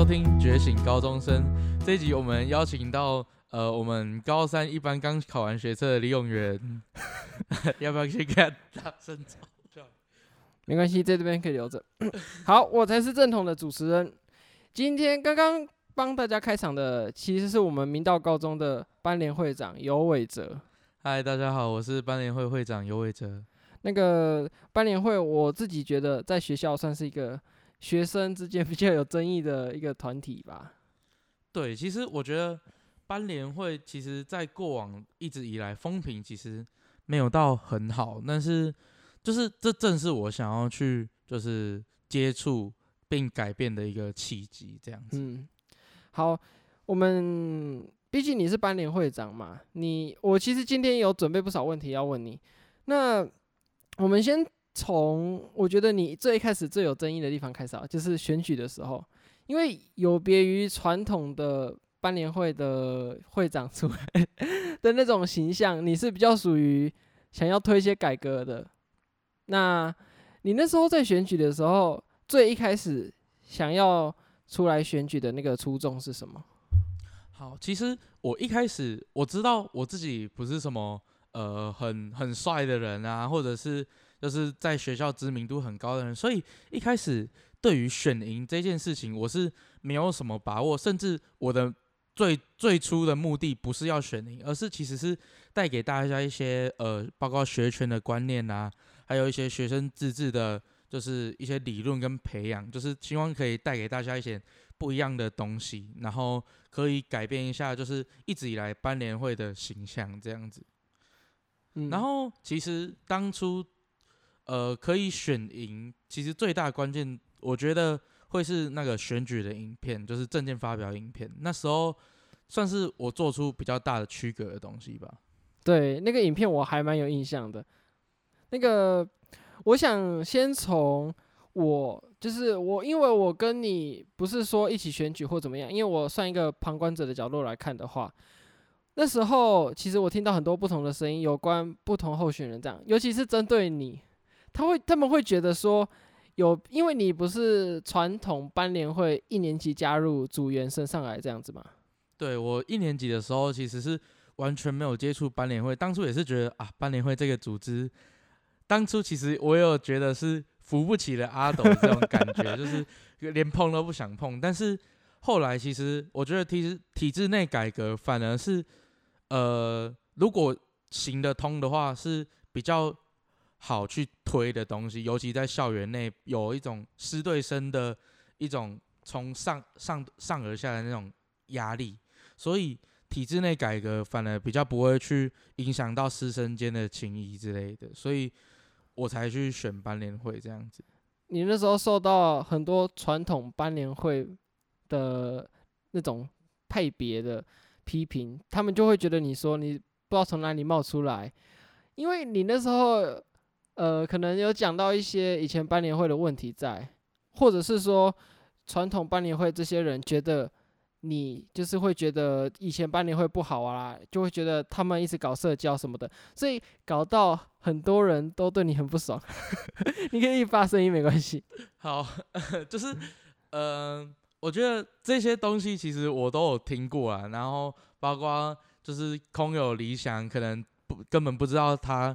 收听《觉醒高中生》这一集，我们邀请到呃，我们高三一班刚考完学测的李永元，要不要先看大声吵？没关系，在这边可以留着。好，我才是正统的主持人。今天刚刚帮大家开场的，其实是我们明道高中的班联会长尤伟哲。嗨，大家好，我是班联会会长尤伟哲。那个班联会，我自己觉得在学校算是一个。学生之间比较有争议的一个团体吧。对，其实我觉得班联会其实在过往一直以来风评其实没有到很好，但是就是这正是我想要去就是接触并改变的一个契机，这样子。嗯，好，我们毕竟你是班联会长嘛，你我其实今天有准备不少问题要问你，那我们先。从我觉得你最一开始最有争议的地方开始啊，就是选举的时候，因为有别于传统的班联会的会长出来 的那种形象，你是比较属于想要推一些改革的。那你那时候在选举的时候，最一开始想要出来选举的那个初衷是什么？好，其实我一开始我知道我自己不是什么呃很很帅的人啊，或者是。就是在学校知名度很高的人，所以一开始对于选赢这件事情，我是没有什么把握，甚至我的最最初的目的不是要选赢，而是其实是带给大家一些呃，包括学权的观念啊，还有一些学生自治的，就是一些理论跟培养，就是希望可以带给大家一些不一样的东西，然后可以改变一下，就是一直以来班联会的形象这样子。嗯，然后其实当初。呃，可以选赢，其实最大关键，我觉得会是那个选举的影片，就是证件发表影片。那时候算是我做出比较大的区隔的东西吧。对，那个影片我还蛮有印象的。那个，我想先从我，就是我，因为我跟你不是说一起选举或怎么样，因为我算一个旁观者的角度来看的话，那时候其实我听到很多不同的声音，有关不同候选人这样，尤其是针对你。他会，他们会觉得说，有，因为你不是传统班联会一年级加入组员升上来这样子吗？对，我一年级的时候其实是完全没有接触班联会，当初也是觉得啊，班联会这个组织，当初其实我有觉得是扶不起的阿斗这种感觉，就是 连碰都不想碰。但是后来其实我觉得体制体制内改革反而是，呃，如果行得通的话是比较。好去推的东西，尤其在校园内有一种师对生的一种从上上上而下的那种压力，所以体制内改革反而比较不会去影响到师生间的情谊之类的，所以我才去选班联会这样子。你那时候受到很多传统班联会的那种派别的批评，他们就会觉得你说你不知道从哪里冒出来，因为你那时候。呃，可能有讲到一些以前班联会的问题在，或者是说传统班联会这些人觉得你就是会觉得以前班联会不好啊，就会觉得他们一直搞社交什么的，所以搞到很多人都对你很不爽。你可以发声音没关系。好，就是呃，我觉得这些东西其实我都有听过啊，然后包括就是空有理想，可能不根本不知道他。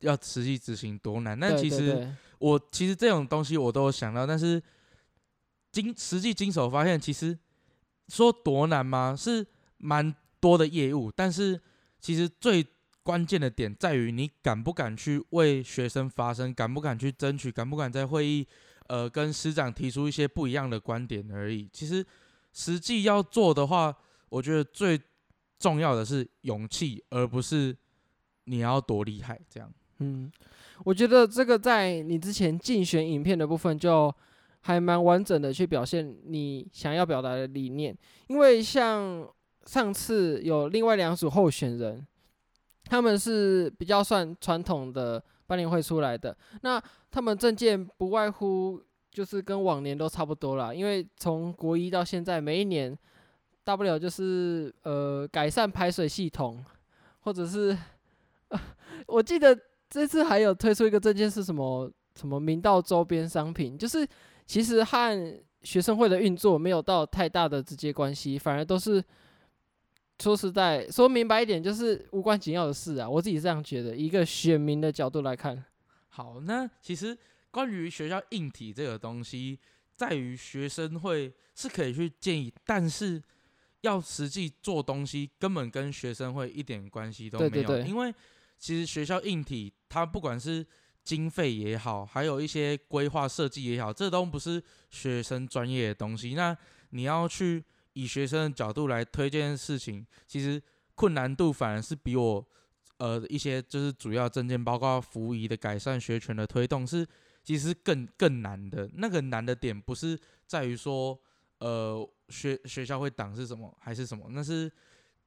要实际执行多难？但其实我其实这种东西我都有想到，但是经实际经手发现，其实说多难吗？是蛮多的业务，但是其实最关键的点在于你敢不敢去为学生发声，敢不敢去争取，敢不敢在会议呃跟师长提出一些不一样的观点而已。其实实际要做的话，我觉得最重要的是勇气，而不是你要多厉害这样。嗯，我觉得这个在你之前竞选影片的部分就还蛮完整的去表现你想要表达的理念，因为像上次有另外两组候选人，他们是比较算传统的班联会出来的，那他们政见不外乎就是跟往年都差不多啦，因为从国一到现在，每一年大不了就是呃改善排水系统，或者是呃 我记得。这次还有推出一个证件是什么？什么明道周边商品，就是其实和学生会的运作没有到太大的直接关系，反而都是说实在说明白一点，就是无关紧要的事啊。我自己这样觉得，一个选民的角度来看。好，那其实关于学校硬体这个东西，在于学生会是可以去建议，但是要实际做东西，根本跟学生会一点关系都没有。对对对，因为其实学校硬体，它不管是经费也好，还有一些规划设计也好，这都不是学生专业的东西。那你要去以学生的角度来推这件事情，其实困难度反而是比我。呃，一些就是主要证件，包括服仪的改善、学权的推动，是其实更更难的。那个难的点不是在于说，呃，学学校会挡是什么还是什么，那是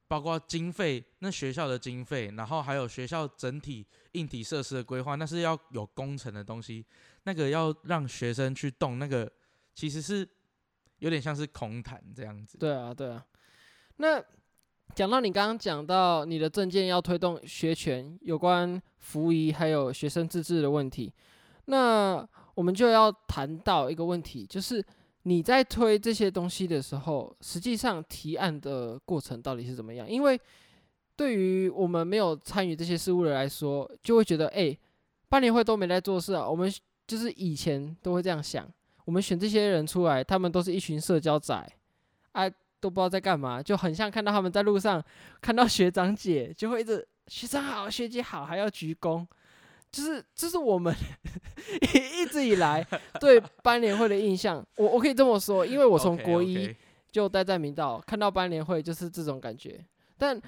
包括经费，那学校的经费，然后还有学校整体硬体设施的规划，那是要有工程的东西，那个要让学生去动，那个其实是有点像是空谈这样子。对啊，对啊，那。讲到你刚刚讲到你的证件要推动学权，有关服仪还有学生自治的问题，那我们就要谈到一个问题，就是你在推这些东西的时候，实际上提案的过程到底是怎么样？因为对于我们没有参与这些事务的来说，就会觉得，哎，半年会都没在做事啊。我们就是以前都会这样想，我们选这些人出来，他们都是一群社交仔，啊。都不知道在干嘛，就很像看到他们在路上看到学长姐，就会一直学长好、学姐好，还要鞠躬，就是这是我们 一直以来对班联会的印象。我我可以这么说，因为我从国一就待在明道，看到班联会就是这种感觉。但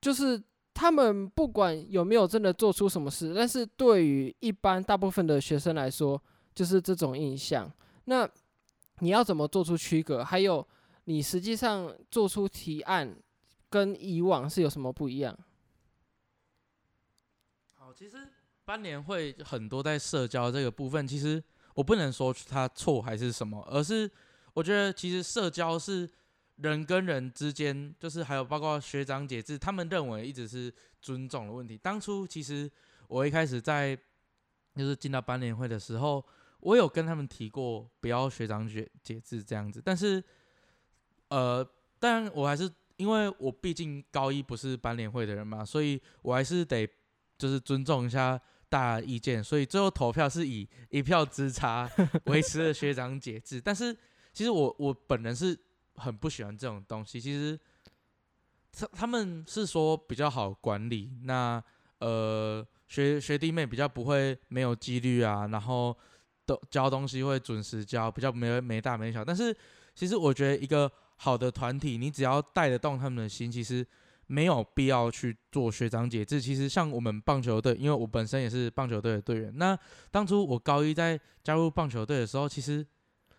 就是他们不管有没有真的做出什么事，但是对于一般大部分的学生来说，就是这种印象。那你要怎么做出区隔？还有。你实际上做出提案，跟以往是有什么不一样？好，其实班联会很多在社交这个部分，其实我不能说他错还是什么，而是我觉得其实社交是人跟人之间，就是还有包括学长姐制，他们认为一直是尊重的问题。当初其实我一开始在就是进到班联会的时候，我有跟他们提过不要学长姐姐制这样子，但是。呃，但我还是因为我毕竟高一不是班联会的人嘛，所以我还是得就是尊重一下大家意见，所以最后投票是以一票之差维持了学长姐制。但是其实我我本人是很不喜欢这种东西，其实他他们是说比较好管理，那呃学学弟妹比较不会没有纪律啊，然后都交东西会准时交，比较没没大没小。但是其实我觉得一个。好的团体，你只要带得动他们的心，其实没有必要去做学长姐制。其实像我们棒球队，因为我本身也是棒球队的队员。那当初我高一在加入棒球队的时候，其实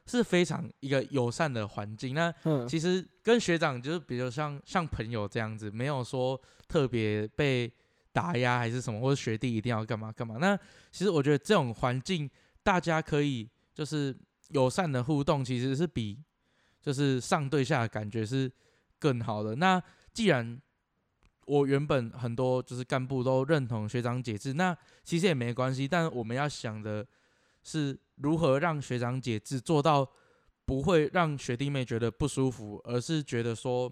是非常一个友善的环境。那其实跟学长就是比如像像朋友这样子，没有说特别被打压还是什么，或者学弟一定要干嘛干嘛。那其实我觉得这种环境，大家可以就是友善的互动，其实是比。就是上对下的感觉是更好的。那既然我原本很多就是干部都认同学长解制，那其实也没关系。但我们要想的是如何让学长解制做到不会让学弟妹觉得不舒服，而是觉得说，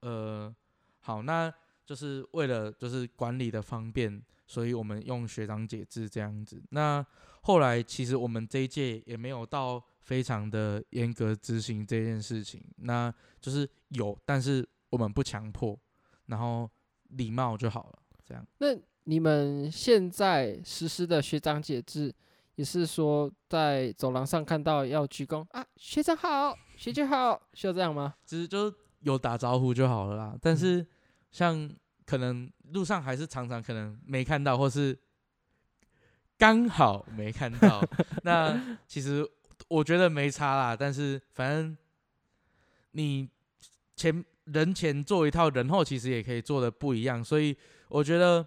呃，好，那就是为了就是管理的方便，所以我们用学长解制这样子。那后来其实我们这一届也没有到。非常的严格执行这件事情，那就是有，但是我们不强迫，然后礼貌就好了，这样。那你们现在实施的学长姐制，也是说在走廊上看到要鞠躬啊，学长好，学姐好，需要这样吗？其实就有打招呼就好了啦。但是像可能路上还是常常可能没看到，或是刚好没看到，那其实。我觉得没差啦，但是反正你前人前做一套，人后其实也可以做的不一样，所以我觉得，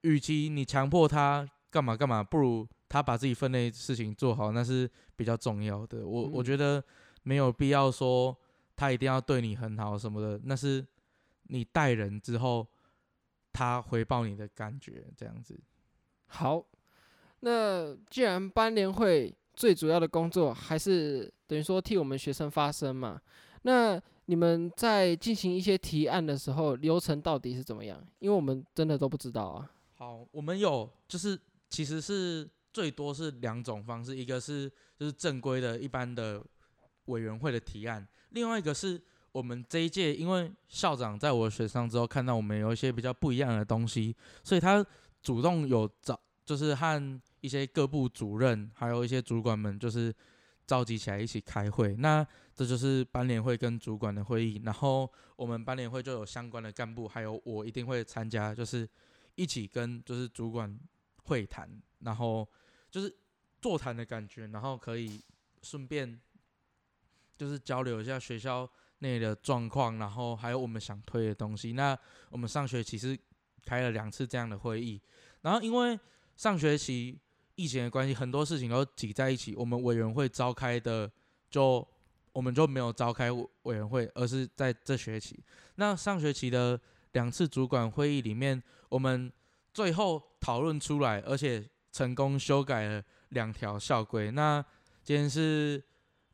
与其你强迫他干嘛干嘛，不如他把自己分内事情做好，那是比较重要的。我我觉得没有必要说他一定要对你很好什么的，那是你带人之后他回报你的感觉这样子。好，那既然班联会。最主要的工作还是等于说替我们学生发声嘛。那你们在进行一些提案的时候，流程到底是怎么样？因为我们真的都不知道啊。好，我们有就是其实是最多是两种方式，一个是就是正规的一般的委员会的提案，另外一个是我们这一届因为校长在我选上之后看到我们有一些比较不一样的东西，所以他主动有找就是和一些各部主任还有一些主管们就是召集起来一起开会，那这就是班联会跟主管的会议，然后我们班联会就有相关的干部，还有我一定会参加，就是一起跟就是主管会谈，然后就是座谈的感觉，然后可以顺便就是交流一下学校内的状况，然后还有我们想推的东西。那我们上学期是开了两次这样的会议，然后因为上学期疫情的关系，很多事情都挤在一起，我们委员会召开的就我们就没有召开委员会，而是在这学期。那上学期的两次主管会议里面，我们最后讨论出来，而且成功修改了两条校规。那今天是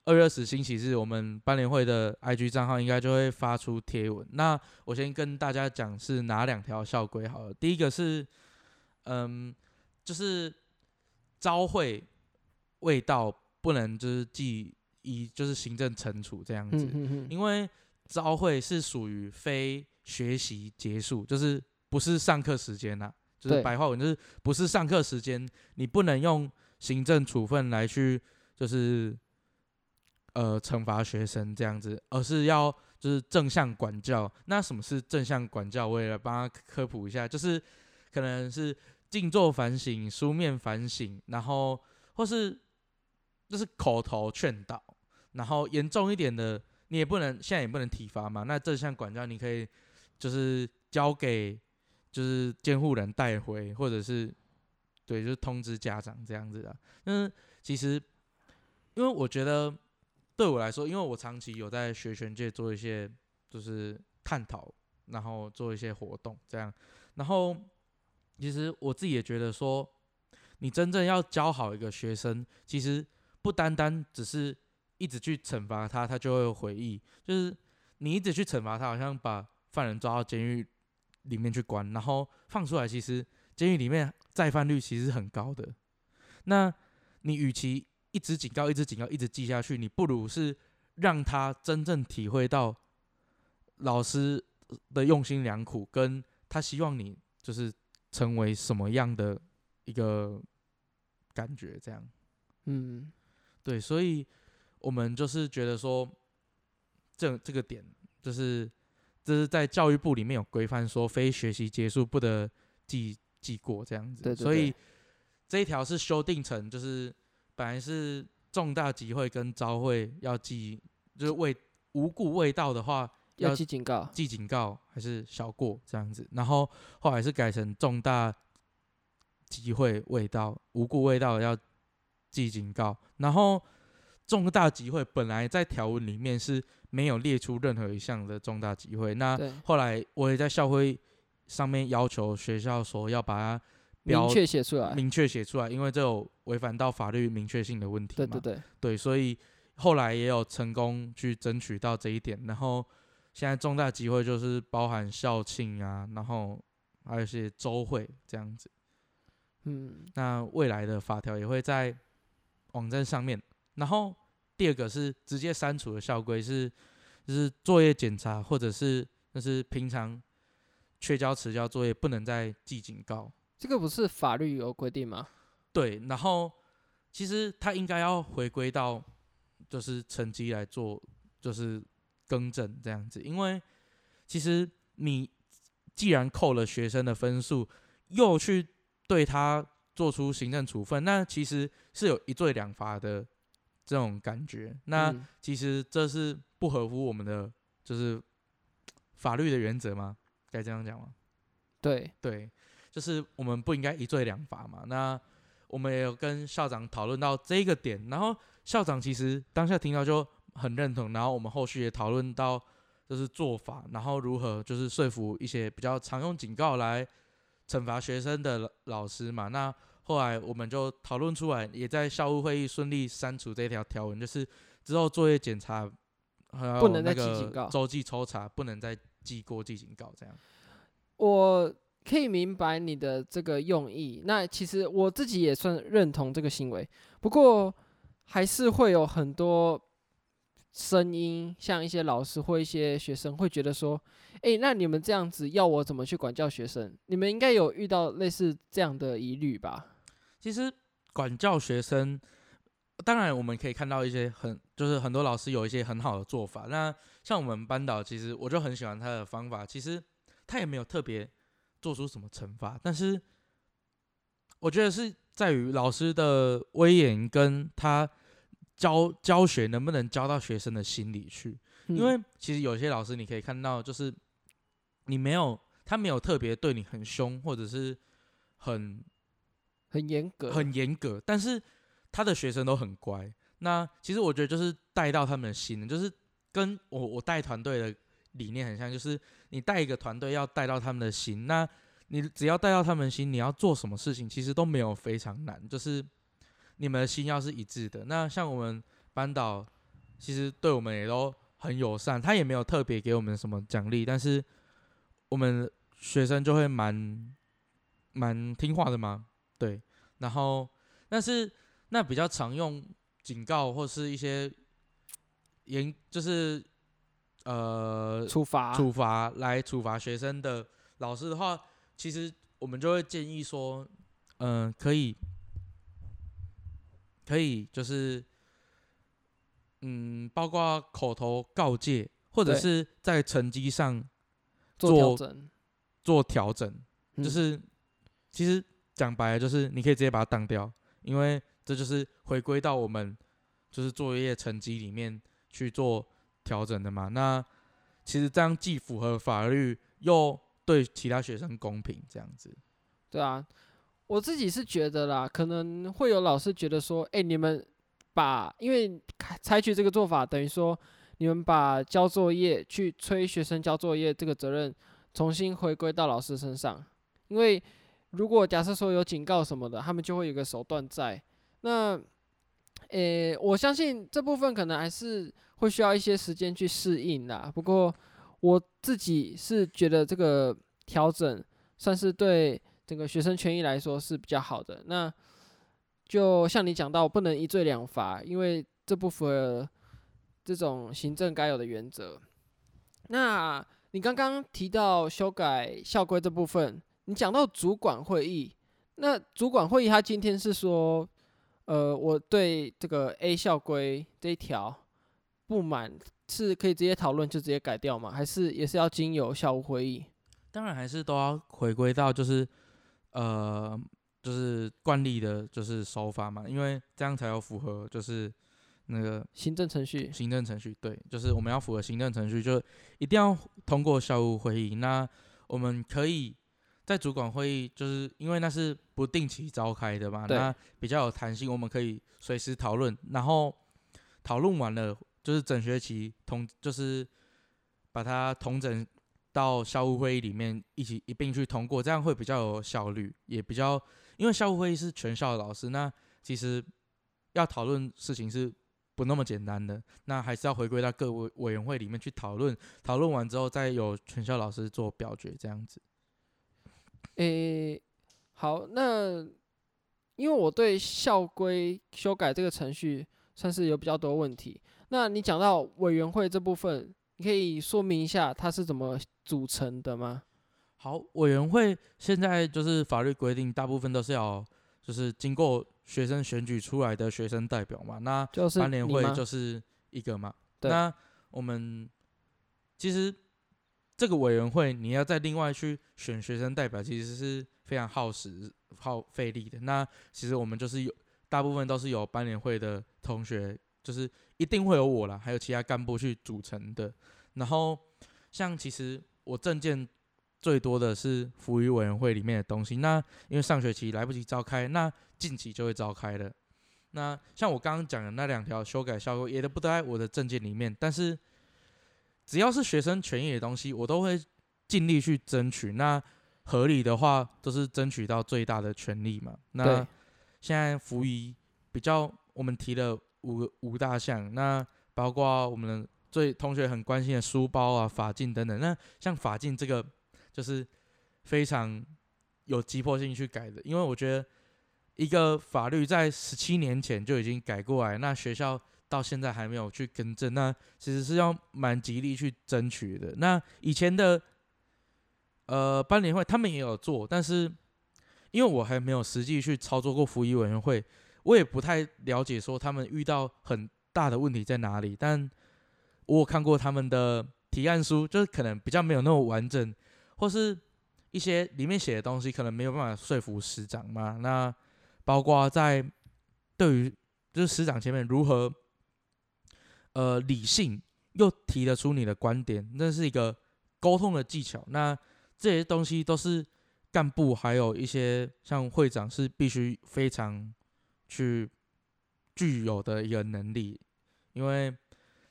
二月二十星期日，我们班联会的 IG 账号应该就会发出贴文。那我先跟大家讲是哪两条校规好了。第一个是，嗯，就是。朝会味道不能就是记一就是行政惩处这样子，嗯、哼哼因为朝会是属于非学习结束，就是不是上课时间呐，就是白话文就是不是上课时间，你不能用行政处分来去就是呃惩罚学生这样子，而是要就是正向管教。那什么是正向管教？我也来帮他科普一下，就是可能是。静坐反省、书面反省，然后或是就是口头劝导，然后严重一点的，你也不能现在也不能体罚嘛。那这项管教你可以就是交给就是监护人带回，或者是对，就是通知家长这样子的。嗯，其实因为我觉得对我来说，因为我长期有在学拳界做一些就是探讨，然后做一些活动这样，然后。其实我自己也觉得说，你真正要教好一个学生，其实不单单只是一直去惩罚他，他就会有回忆。就是你一直去惩罚他，好像把犯人抓到监狱里面去关，然后放出来，其实监狱里面再犯率其实很高的。那你与其一直警告、一直警告、一直记下去，你不如是让他真正体会到老师的用心良苦，跟他希望你就是。成为什么样的一个感觉？这样，嗯，对，所以我们就是觉得说，这这个点就是，这是在教育部里面有规范说，非学习结束不得记记过这样子。对对对。所以这一条是修订成，就是本来是重大集会跟招会要记，就是未无故未到的话。要记警告，记警告还是小过这样子，然后后来是改成重大集会未到，无故未到要记警告。然后重大集会本来在条文里面是没有列出任何一项的重大集会，那后来我也在校徽上面要求学校说要把它标明确写出来，明确写出来，因为这有违反到法律明确性的问题嘛。对对对，对，所以后来也有成功去争取到这一点，然后。现在重大集会就是包含校庆啊，然后还有一些周会这样子。嗯，那未来的法条也会在网站上面。然后第二个是直接删除的校规是，就是作业检查或者是就是平常缺交迟交作业不能再记警告。这个不是法律有规定吗？对，然后其实他应该要回归到就是成绩来做，就是。更正这样子，因为其实你既然扣了学生的分数，又去对他做出行政处分，那其实是有一罪两罚的这种感觉。那其实这是不合乎我们的就是法律的原则吗？该这样讲吗？对对，就是我们不应该一罪两罚嘛。那我们也有跟校长讨论到这个点，然后校长其实当下听到就。很认同，然后我们后续也讨论到，就是做法，然后如何就是说服一些比较常用警告来惩罚学生的老师嘛。那后来我们就讨论出来，也在校务会议顺利删除这条条文，就是之后作业检查还有那个周记抽查不能再记过记警告这样。我可以明白你的这个用意，那其实我自己也算认同这个行为，不过还是会有很多声音，像一些老师或一些学生会觉得说，诶，那你们这样子要我怎么去管教学生？你们应该有遇到类似这样的疑虑吧？其实管教学生，当然我们可以看到一些很，就是很多老师有一些很好的做法。那像我们班导，其实我就很喜欢他的方法，其实。他也没有特别做出什么惩罚，但是我觉得是在于老师的威严跟他教教学能不能教到学生的心里去。因为其实有些老师你可以看到，就是你没有他没有特别对你很凶，或者是很很严格很严格，但是他的学生都很乖。那其实我觉得就是带到他们的心，就是跟我我带团队的。理念很像，就是你带一个团队要带到他们的心，那你只要带到他们心，你要做什么事情其实都没有非常难，就是你们的心要是一致的。那像我们班导，其实对我们也都很友善，他也没有特别给我们什么奖励，但是我们学生就会蛮蛮听话的嘛，对。然后，但是那比较常用警告或是一些严，就是。呃，处罚处罚来处罚学生的老师的话，其实我们就会建议说，嗯、呃，可以，可以就是，嗯，包括口头告诫，或者是在成绩上做做调整，做调整，就是、嗯、其实讲白了就是你可以直接把它当掉，因为这就是回归到我们就是作业成绩里面去做。调整的嘛，那其实这样既符合法律，又对其他学生公平，这样子。对啊，我自己是觉得啦，可能会有老师觉得说，哎，你们把因为采取这个做法，等于说你们把交作业去催学生交作业这个责任重新回归到老师身上。因为如果假设说有警告什么的，他们就会有个手段在。那，诶，我相信这部分可能还是。会需要一些时间去适应啦。不过我自己是觉得这个调整算是对整个学生权益来说是比较好的。那就像你讲到，不能一罪两罚，因为这不符合这种行政该有的原则。那你刚刚提到修改校规这部分，你讲到主管会议，那主管会议他今天是说，呃，我对这个 A 校规这一条。不满是可以直接讨论就直接改掉吗？还是也是要经由校务会议？当然还是都要回归到就是呃就是惯例的，就是手法嘛，因为这样才有符合就是那个行政程序。行政程序对，就是我们要符合行政程序，就一定要通过校务会议。那我们可以在主管会议，就是因为那是不定期召开的嘛，那比较有弹性，我们可以随时讨论，然后讨论完了。就是整学期同，就是把它统整到校务会议里面一起一并去通过，这样会比较有效率，也比较，因为校务会议是全校的老师，那其实要讨论事情是不那么简单的，那还是要回归到各委委员会里面去讨论，讨论完之后再由全校老师做表决，这样子。诶、好，那因为我对校规修改这个程序算是有比较多问题。那你讲到委员会这部分，你可以说明一下它是怎么组成的吗？好，委员会现在就是法律规定，大部分都是要就是经过学生选举出来的学生代表嘛。那班联会就是一个嘛。那我们其实这个委员会你要再另外去选学生代表，其实是非常耗时耗费力的。那其实我们就是有大部分都是有班联会的同学。就是一定会有我啦，还有其他干部去组成的。然后，像其实我证件最多的是扶余委员会里面的东西。那因为上学期来不及召开，那近期就会召开了。那像我刚刚讲的那两条修改效果，也都不在我的证件里面。但是只要是学生权益的东西，我都会尽力去争取。那合理的话，都是争取到最大的权利嘛。那现在服仪比较，我们提了五个五大项，那包括我们最同学很关心的书包啊、法镜等等。那像法镜这个，就是非常有急迫性去改的，因为我觉得一个法律在十七年前就已经改过来，那学校到现在还没有去更正，那其实是要蛮极力去争取的。那以前的呃班联会他们也有做，但是因为我还没有实际去操作过服仪委员会，我也不太了解说他们遇到很大的问题在哪里。但我有看过他们的提案书，就是可能比较没有那么完整，或是一些里面写的东西可能没有办法说服师长嘛。那包括在对于就是师长前面如何。呃，理性又提得出你的观点，那是一个沟通的技巧。那这些东西都是干部还有一些像会长是必须非常去具有的一个能力，因为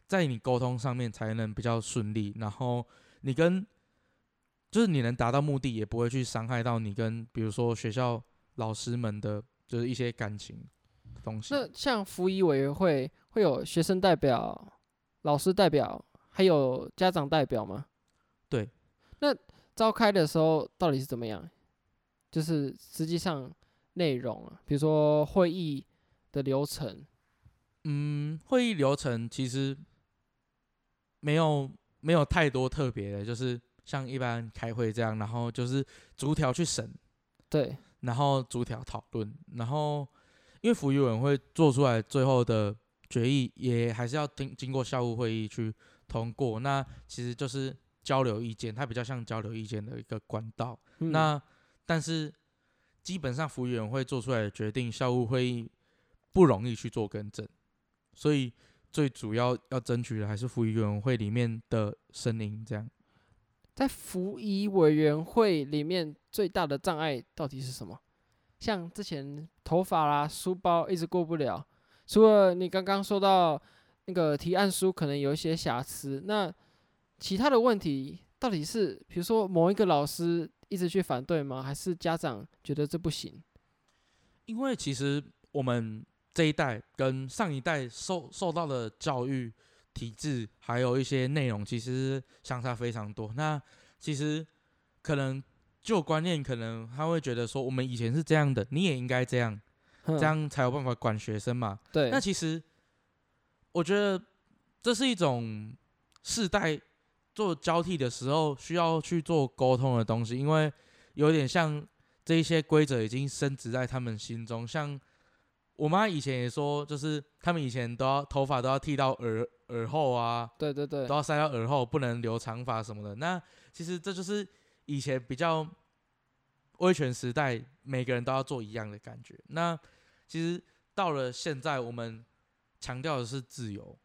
在你沟通上面才能比较顺利。然后你跟就是你能达到目的，也不会去伤害到你跟比如说学校老师们的，就是一些感情东西。那像服仪委员会。会有学生代表、老师代表，还有家长代表吗？对。那召开的时候到底是怎么样？就是实际上内容啊，比如说会议的流程。嗯，会议流程其实没有没有太多特别的，就是像一般开会这样，然后就是逐条去审，对，然后逐条讨论，然后因为服仪委员会做出来最后的。决议也还是要经经过校务会议去通过，那其实就是交流意见，它比较像交流意见的一个管道。嗯、那但是基本上服务员会做出来的决定，校务会议不容易去做更正，所以最主要要争取的还是服务员会里面的声音。这样，在服仪委员会里面最大的障碍到底是什么？像之前头发啦、书包一直过不了。除了你刚刚说到那个提案书可能有一些瑕疵，那其他的问题到底是，比如说某一个老师一直去反对吗？还是家长觉得这不行？因为其实我们这一代跟上一代受受到的教育体制，还有一些内容，其实相差非常多。那其实可能旧观念，可能他会觉得说，我们以前是这样的，你也应该这样。这样才有办法管学生嘛？对。那其实我觉得这是一种世代做交替的时候需要去做沟通的东西，因为有点像这一些规则已经深植在他们心中。像我妈以前也说，就是他们以前都要头发都要剃到耳耳后啊，对对对，都要塞到耳后，不能留长发什么的。那其实这就是以前比较威权时代，每个人都要做一样的感觉。那其实到了现在，我们强调的是自由，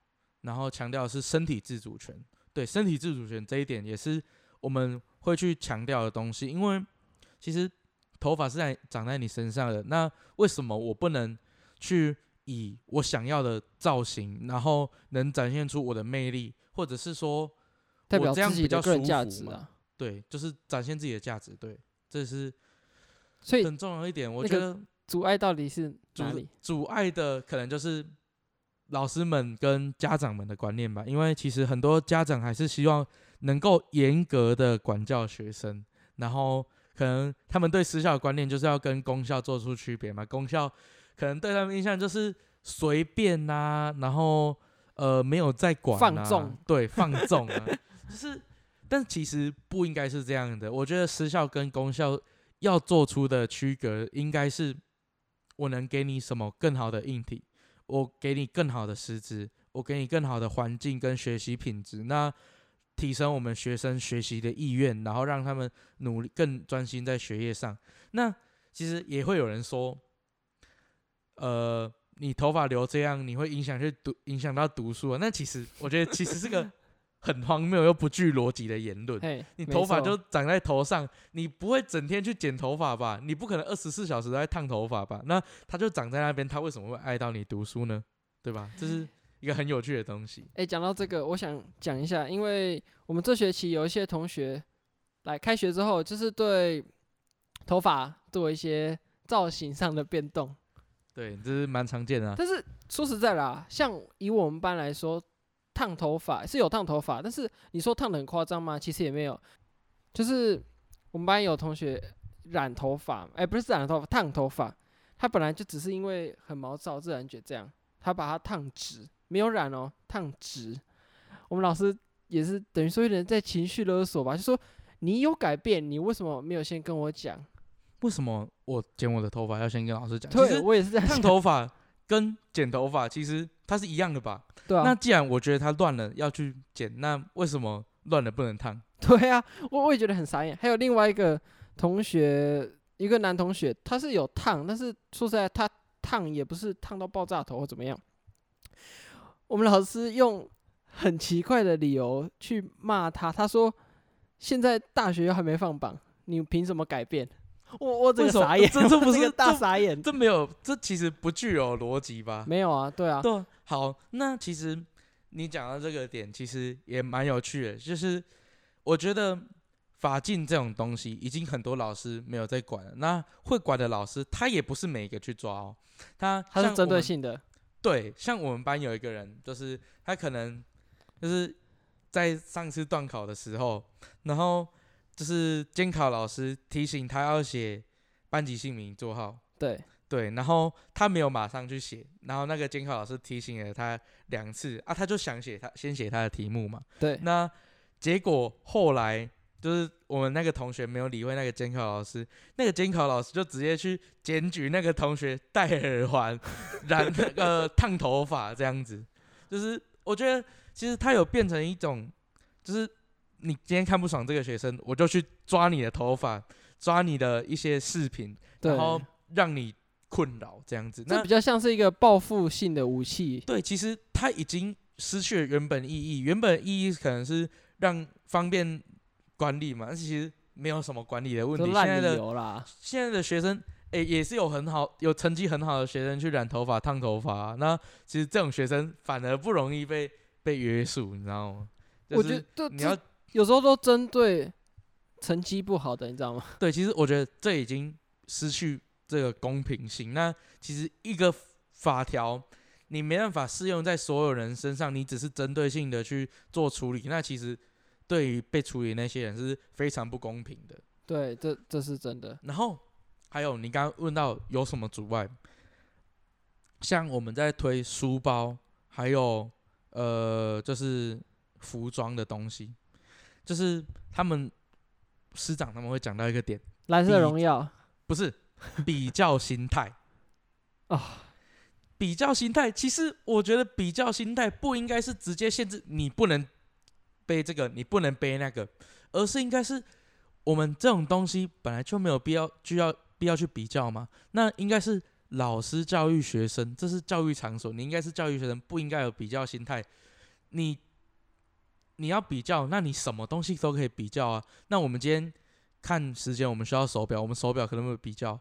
然后强调的是身体自主权。对，身体自主权这一点也是我们会去强调的东西。因为其实头发是在长在你身上的，那为什么我不能去以我想要的造型，然后能展现出我的魅力，或者是说我这样比较舒服嘛？对，就是展现自己的价值。对，这是很重要一点。我觉得。阻碍到底是哪里？阻碍的可能就是老师们跟家长们的观念吧，因为其实很多家长还是希望能够严格的管教学生，然后可能他们对私校的观念就是要跟公校做出区别嘛。公校可能对他们印象就是随便啊，然后呃没有在管啊，放纵，对，放纵啊，就是，但其实不应该是这样的。我觉得私校跟公校要做出的区隔应该是。我能给你什么更好的硬体？我给你更好的师资，我给你更好的环境跟学习品质，那提升我们学生学习的意愿，然后让他们努力更专心在学业上。那其实也会有人说，呃，你头发留这样，你会影响去读，影响到读书啊。那其实我觉得其实这个。很荒谬又不具逻辑的言论。你头发就长在头上，你不会整天去剪头发吧？你不可能二十四小时都在烫头发吧？那它就长在那边，它为什么会爱到你读书呢？对吧？这是一个很有趣的东西。哎、欸，讲到这个，我想讲一下，因为我们这学期有一些同学来开学之后，就是对头发做一些造型上的变动。对，这是蛮常见的啊。但是说实在啦，像以我们班来说，烫头发是有烫头发，但是你说烫的很夸张吗？其实也没有。就是我们班有同学染头发，哎，不是染头发，烫头发。他本来就只是因为很毛躁，自然觉这样，他把它烫直，没有染哦，烫直。我们老师也是等于说有点在情绪勒索吧，就说你有改变，你为什么没有先跟我讲？为什么我剪我的头发要先跟老师讲？对，我也是这样。烫头发跟剪头发其实它是一样的吧？对啊。那既然我觉得它乱了要去剪，那为什么乱了不能烫？对啊，我我也觉得很傻眼。还有另外一个同学，一个男同学，他是有烫，但是说实在，他烫也不是烫到爆炸头或怎么样。我们老师用很奇怪的理由去骂他，他说：“现在大学又还没放榜，你凭什么改变？”我我这个傻眼，这这不是大傻眼，这，这没有，这其实不具有逻辑吧？没有啊，对啊，对，好，那其实你讲到这个点，其实也蛮有趣的，就是我觉得法禁这种东西，已经很多老师没有在管了。那会管的老师，他也不是每一个去抓哦，他他是针对性的。对，像我们班有一个人，就是他可能就是在上次段考的时候，然后。就是监考老师提醒他要写班级姓名、座号。对对，然后他没有马上去写，然后那个监考老师提醒了他两次啊，他就想写他先写他的题目嘛。对。那结果后来就是我们那个同学没有理会那个监考老师，那个监考老师就直接去检举那个同学戴耳环、染那个烫头发这样子。就是我觉得其实他有变成一种就是。你今天看不爽这个学生，我就去抓你的头发，抓你的一些饰品，然后让你困扰这样子。那比较像是一个报复性的武器。对，其实它已经失去了原本意义。原本意义可能是让方便管理嘛，但其实没有什么管理的问题。现在的现在的学生，诶、欸，也是有很好、有成绩很好的学生去染头发、烫头发、啊。那其实这种学生反而不容易被被约束，你知道吗？就是、我觉得你要。有时候都针对成绩不好的，你知道吗？对，其实我觉得这已经失去这个公平性。那其实一个法条，你没办法适用在所有人身上，你只是针对性的去做处理，那其实对于被处理那些人是非常不公平的。对，这这是真的。然后还有你刚刚问到有什么阻碍，像我们在推书包，还有呃，就是服装的东西。就是他们师长他们会讲到一个点，蓝色荣耀不是比较心态啊，比较心态。其实我觉得比较心态不应该是直接限制你不能背这个，你不能背那个，而是应该是我们这种东西本来就没有必要，就要必要去比较嘛。那应该是老师教育学生，这是教育场所，你应该是教育学生，不应该有比较心态。你。你要比较，那你什么东西都可以比较啊。那我们今天看时间，我们需要手表，我们手表可能会比较。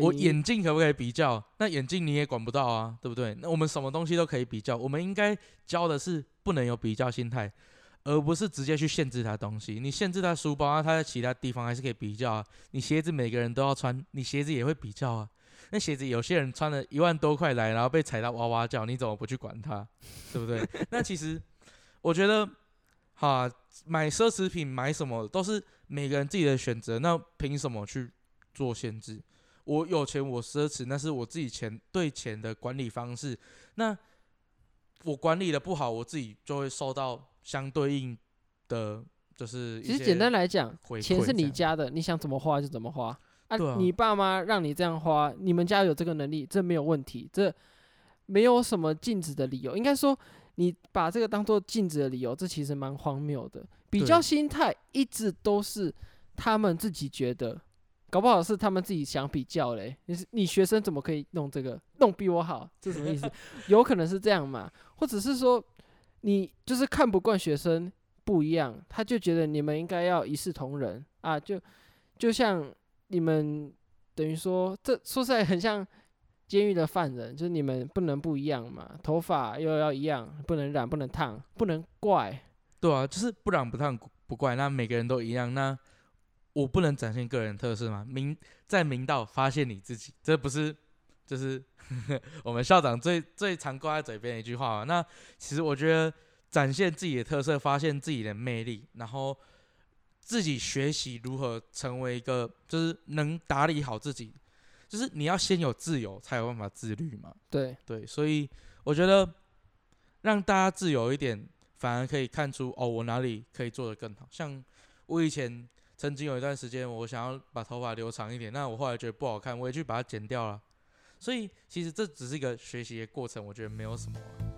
我眼镜可不可以比较？那眼镜你也管不到啊，对不对？那我们什么东西都可以比较。我们应该教的是不能有比较心态，而不是直接去限制他东西。你限制他书包啊，他在其他地方还是可以比较啊。你鞋子每个人都要穿，你鞋子也会比较啊。那鞋子有些人穿了一万多块来，然后被踩到哇哇叫，你怎么不去管他？对不对？那其实我觉得。啊，买奢侈品买什么都是每个人自己的选择，那凭什么去做限制？我有钱我奢侈，那是我自己钱对钱的管理方式。那我管理的不好，我自己就会受到相对应的，就是其实简单来讲，钱是你家的，你想怎么花就怎么花啊。啊，你爸妈让你这样花，你们家有这个能力，这没有问题，这没有什么禁止的理由。应该说。你把这个当做禁止的理由，这其实蛮荒谬的。比较心态一直都是他们自己觉得，搞不好是他们自己想比较嘞。你是你学生怎么可以弄这个，弄比我好？这什么意思？有可能是这样嘛？或者是说你就是看不惯学生不一样，他就觉得你们应该要一视同仁啊？就就像你们等于说，这说实在很像。监狱的犯人，就是你们不能不一样嘛，头发又要一样，不能染，不能烫，不能怪。对啊，就是不染不烫不怪，那每个人都一样，那我不能展现个人特色吗？明在明道发现你自己，这不是，就是呵 呵我们校长最最常挂在嘴边的一句话嘛。那其实我觉得展现自己的特色，发现自己的魅力，然后自己学习如何成为一个，就是能打理好自己，就是你要先有自由，才有办法自律嘛。对对，所以我觉得让大家自由一点，反而可以看出哦，我哪里可以做得更好。像我以前。曾经有一段时间，我想要把头发留长一点，那我后来觉得不好看，我也去把它剪掉了。所以其实这只是一个学习的过程，我觉得没有什么啊。